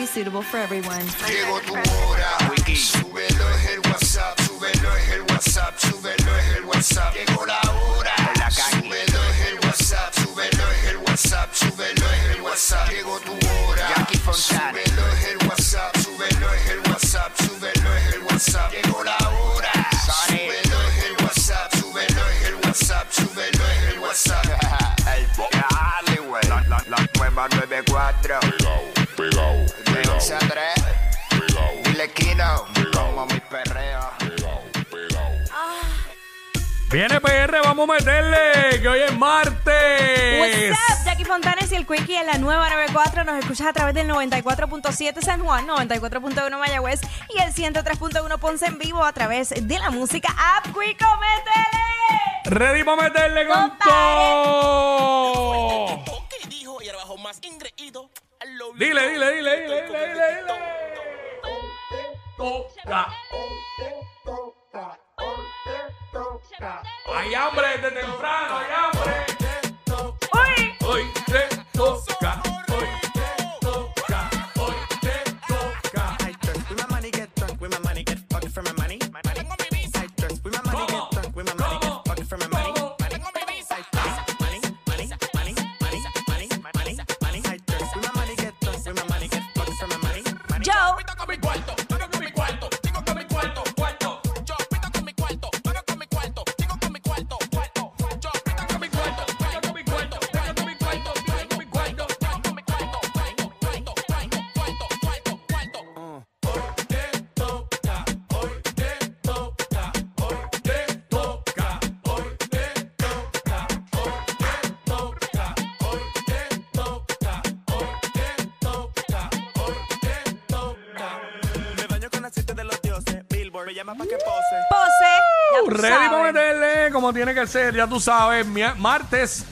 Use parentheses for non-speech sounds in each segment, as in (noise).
be suitable for everyone. Llegó tu hora. Súbelo es el WhatsApp, súbelo es el WhatsApp, súbelo es el WhatsApp. Llegó la hora. Súbelo es el WhatsApp, súbelo es el WhatsApp, súbelo es el WhatsApp. Llegó tu hora. Súbelo es el WhatsApp, súbelo es el WhatsApp, súbelo es el WhatsApp. Llegó la hora. Súbelo es el WhatsApp, súbelo es el WhatsApp, súbelo es el WhatsApp. El dale, güey. La, la, la nueva 94. Viene PR, vamos a meterle, que hoy es martes. What's up, Jackie Fontanes y el Quickie en la nueva 94. Nos escuchas a través del 94.7 San Juan, 94.1 Mayagüez y el 103.1 Ponce en vivo a través de la música App Quico, métele. Ready para meterle con Compadre. todo. Dile, dile, dile, dile, dile, dile, dile. Hay hambre desde temprano, hay hambre. Que pose. pose. Ya tú Ready para meterle como tiene que ser, ya tú sabes. mi- Martes,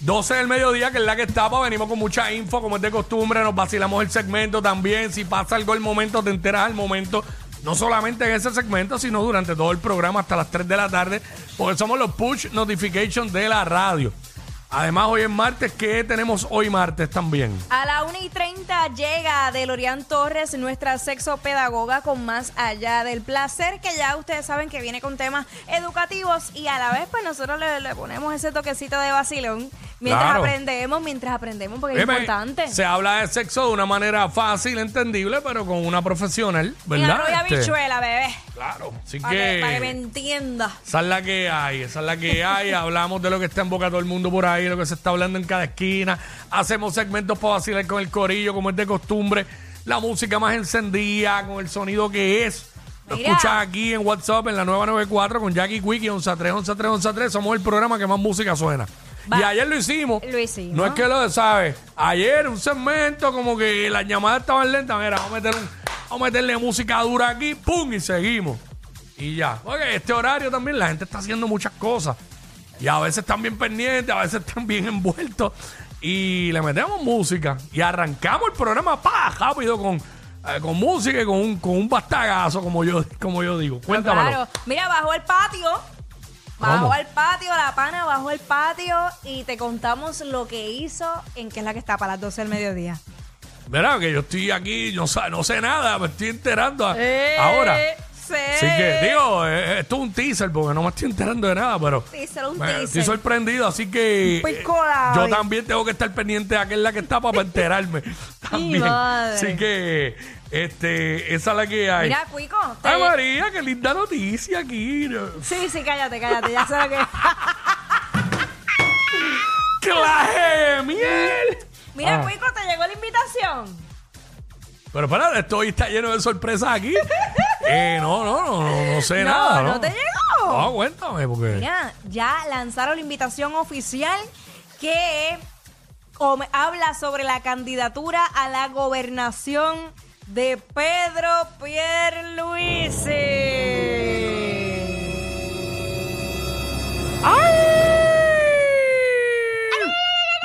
12 del mediodía, que es la que estaba. Venimos con mucha info, como es de costumbre. Nos vacilamos el segmento también. Si pasa algo el momento, te enteras al momento. No solamente en ese segmento, sino durante todo el programa hasta las 3 de la tarde. Porque somos los push notifications de la radio. Además, hoy es martes. ¿Qué tenemos hoy martes también? A la 1 y 30 llega Delorian Torres, nuestra sexopedagoga con más allá del placer, que ya ustedes saben que viene con temas educativos y a la vez pues nosotros le, le ponemos ese toquecito de vacilón mientras Claro. aprendemos, mientras aprendemos porque es importante. Se habla de sexo de una manera fácil, entendible, pero con una profesional, Y ¿verdad? arroz y Este, habichuela, bebé. Claro, así Para que, que... para que me entienda. Esa es la que hay, esa es la que hay. Hablamos de lo que está en boca todo el mundo por ahí, lo que se está hablando en cada esquina. Hacemos segmentos para vacilar con el corillo, como es de costumbre. La música más encendida, con el sonido que es. Lo Mira. escuchas aquí en WhatsApp en la 994 con Jackie Quickie 113 113 113. Somos el programa que más música suena. Va. Y ayer lo hicimos. Lo hicimos. No es que lo sabes. Ayer un segmento como que las llamadas estaban lentas. Mira, vamos a, meter un- vamos a meterle música dura aquí, ¡pum! Y seguimos. Y ya. Oye, este horario también la gente está haciendo muchas cosas. Y a veces están bien pendientes, a veces están bien envueltos. Y le metemos música. Y arrancamos el programa pa, rápido con, eh, con música y con un, con un bastagazo, como yo, como yo digo. Cuéntamelo. Claro. Mira, bajó el patio. Bajó al patio, la pana bajó el patio y te contamos lo que hizo en que es la que está para las 12 del mediodía. Verá que yo estoy aquí, no, sa- no sé nada, me estoy enterando a- Eh, ahora. Sí. Así que, digo, eh, esto es un teaser porque no me estoy enterando de nada, pero Teaser, un me- teaser. estoy sorprendido, así que Un eh, pico de yo también tengo que estar pendiente de aquella que está para enterarme (laughs) (laughs) también. madre. Así que, este, esa es la que hay. Mira, Cuico. te- Ay, María, qué linda noticia aquí. Sí, sí, cállate, cállate. Ya sé lo que. (laughs) ¡Claje de miel! Mira, Ah. Cuico, te llegó la invitación. Pero espera, esto hoy está lleno de sorpresas aquí. Eh, no, no, no, no, no sé No, nada. no te llegó. No, cuéntame, porque. Mira, ya lanzaron la invitación oficial que com- habla sobre la candidatura a la gobernación de Pedro Pierluisi.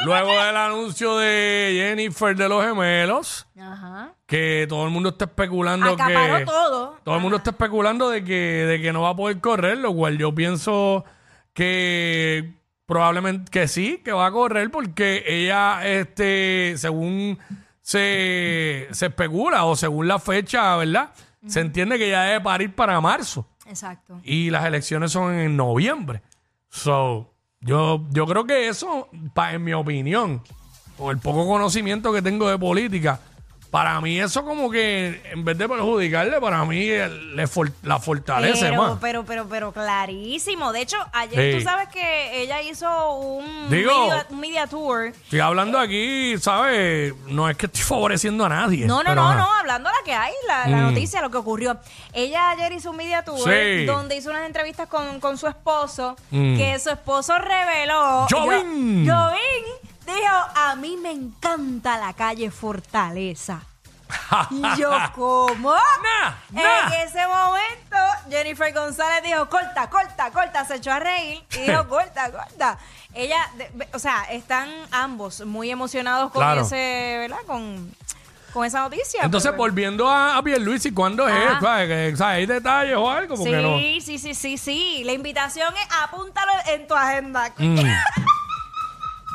Luego del anuncio de Jennifer de los gemelos, Ajá. que todo el mundo está especulando Acaparó que. todo. Todo el mundo está especulando de que, de que no va a poder correr, lo cual yo pienso que probablemente que sí, que va a correr, porque ella, este, según se, se especula o según la fecha, ¿verdad? Se entiende que ya debe parir para marzo Exacto. y las elecciones son en noviembre. So, yo, yo creo que eso, pa- en mi opinión, con el poco conocimiento que tengo de política, para mí eso como que en vez de perjudicarle, para mí le for- la fortalece Pero, más. pero, pero, pero clarísimo. De hecho, ayer Sí. tú sabes que ella hizo un, Digo- media, un media tour. Estoy hablando aquí, ¿sabes? No es que estoy (laughs) favoreciendo a nadie. No, no, pero no, ajá. no, hablando la que hay, la, la Mm. noticia, lo que ocurrió. Ella ayer hizo un media tour Sí. donde hizo unas entrevistas con, con su esposo, Mm. que su esposo reveló. Jovín. Yo- Jovín dijo: A mí me encanta la calle Fortaleza. Y yo, (laughs) ¿cómo? Nah, nah. En ese momento, Jennifer González dijo, corta, corta, corta. Se echó a reír y dijo, (laughs) corta, corta. Ella, de- o sea, están ambos muy emocionados con Claro. ese, ¿verdad? Con, con esa noticia. Entonces, pero- volviendo a, a Pierluisi, ¿cuándo es? ¿Sabes? Que, ¿sabes? ¿Hay detalles o algo? Porque. Sí, sí, sí, sí, sí. La invitación es apúntalo en tu agenda. Mm. (laughs)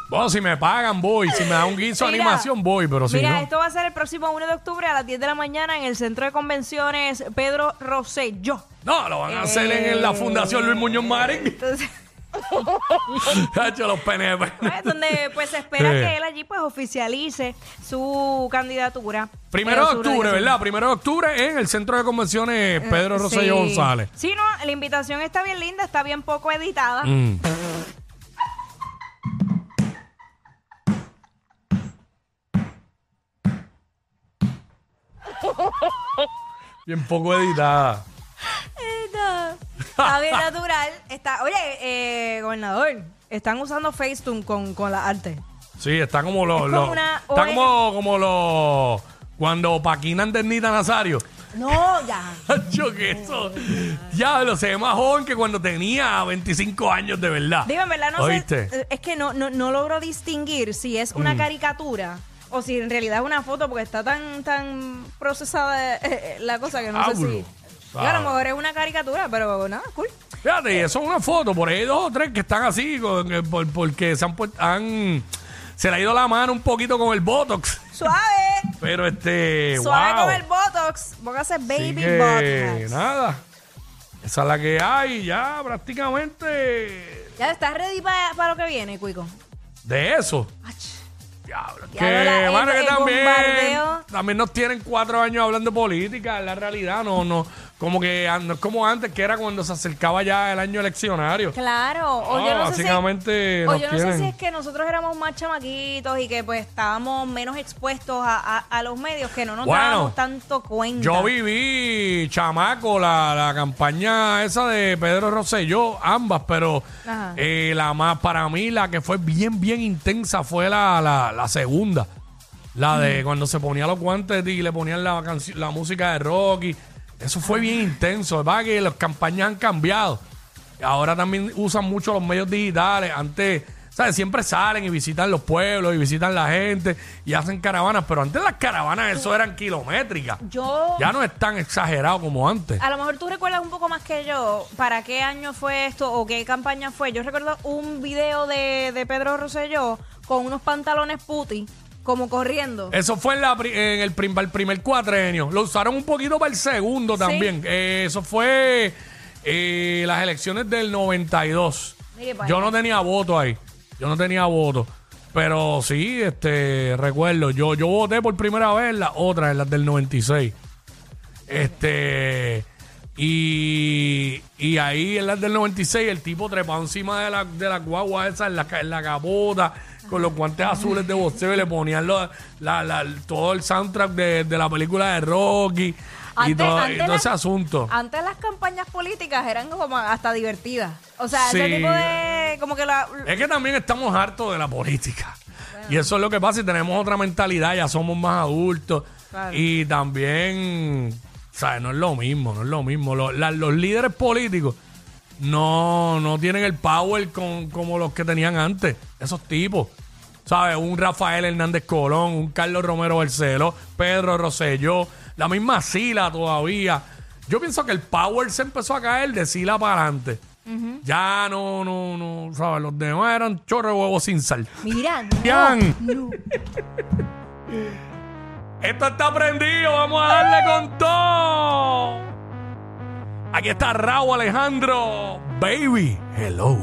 Bueno, si me pagan, voy. Si me da un guiso de Mira, animación, voy. Pero si Mira, no. esto va a ser el próximo 1 de octubre a las 10 de la mañana en el Centro de Convenciones Pedro Rosselló. No, lo van a hacer en, en la Fundación Luis Muñoz Marín. Entonces, (laughs) Hacho, los PNP. pues, donde pues se espera que él allí pues oficialice su candidatura. Primero de Eh, octubre. ¿verdad? Primero de octubre en el Centro de Convenciones Pedro Rosselló Sí. González. Sí, no, la invitación está bien linda, está bien poco editada. Mm. (laughs) Bien poco editada. Está, está bien natural. Está, oye, eh, gobernador, están usando Facetune con, con la arte. Sí, está como los. Es como los- una está ONG. como, como los. Cuando paquinan de Nita Nazario. No, ya. (laughs) Hacho, que eso. Diablo, se ve más joven que cuando tenía 25 años de verdad. Dime, en verdad, no ¿Oíste? sé. eh, Es que no, no, no logro distinguir si es una Mm. caricatura o si en realidad es una foto porque está tan, tan procesada eh, eh, la cosa que no sé si. Yo, a lo mejor es una caricatura, pero nada, cool. Fíjate, y eso es una foto. Por ahí hay dos o tres que están así, con- eh, por- porque se han, puesto- han Se le ha ido la mano un poquito con el Botox. Suave. Pero este. Suave wow. con el Botox. Póngase baby que, Botox. nada. Esa es la que hay, ya prácticamente. ¿Ya estás ready para lo que viene, Cuico? De eso. Diablo, que, mano, también, bombardeo. también nos tienen cuatro años hablando de política, es la realidad, no, no, como que no es como antes, que era cuando se acercaba ya el año eleccionario. Claro. O No, yo no sé si- básicamente O nos yo no sé si es que nosotros éramos más chamaquitos y que pues estábamos menos expuestos a, a- a los medios, que no nos Bueno, dábamos tanto cuenta. Yo viví, chamaco, la, la campaña esa de Pedro Rosselló, ambas, pero eh, la más, para mí, la que fue bien, bien intensa fue la, la, la segunda. La de cuando se ponía los guantes y le ponían la, la música de Rocky. Eso fue bien intenso. Es verdad que las campañas han cambiado. Ahora también usan mucho los medios digitales. Antes, ¿sabes? Siempre salen y visitan los pueblos y visitan la gente y hacen caravanas. Pero antes las caravanas, eso eran kilométricas. Yo, Ya no es tan exagerado como antes. a lo mejor tú recuerdas un poco más que yo, ¿para qué año fue esto o qué campaña fue? Yo recuerdo un video de, de Pedro Rosselló con unos pantalones puti, como corriendo. Eso fue en, la pri- en el, prim- para el primer cuatrenio. Lo usaron un poquito para el segundo también. Eh, eso fue eh, las elecciones del 92. Mire para Yo allá. no tenía voto ahí. Yo no tenía voto. Pero sí, este, recuerdo, yo, yo voté por primera vez en la otra, en las del 96. Este, y, y ahí en las del 96 el tipo trepado encima de la, de la guagua esa en la, en la capota con los guantes azules de boxeo y le ponían lo- la- la- todo el soundtrack de, de la película de Rocky y Antes- todo, y antes todo la- ese asunto. Antes las campañas políticas eran como hasta divertidas. O sea, ese tipo de... Como que la... Es que también estamos hartos de la política. Y eso es lo que pasa y tenemos otra mentalidad, ya somos más adultos. Claro. Y también, ¿sabes? No es lo mismo, no es lo mismo. Los, la- los líderes políticos no, no tienen el power con, como los que tenían antes, esos tipos. ¿Sabes? Un Rafael Hernández Colón, un Carlos Romero Barceló, Pedro Rosselló, la misma Sila todavía. Yo pienso que el power se empezó a caer de Sila para adelante. Ya no, no, no, ¿sabes? Los demás eran chorro de huevos sin sal. Mira, no, no. (laughs) Esto está prendido, vamos a darle con todo. Aquí está Raúl Alejandro. Baby, hello.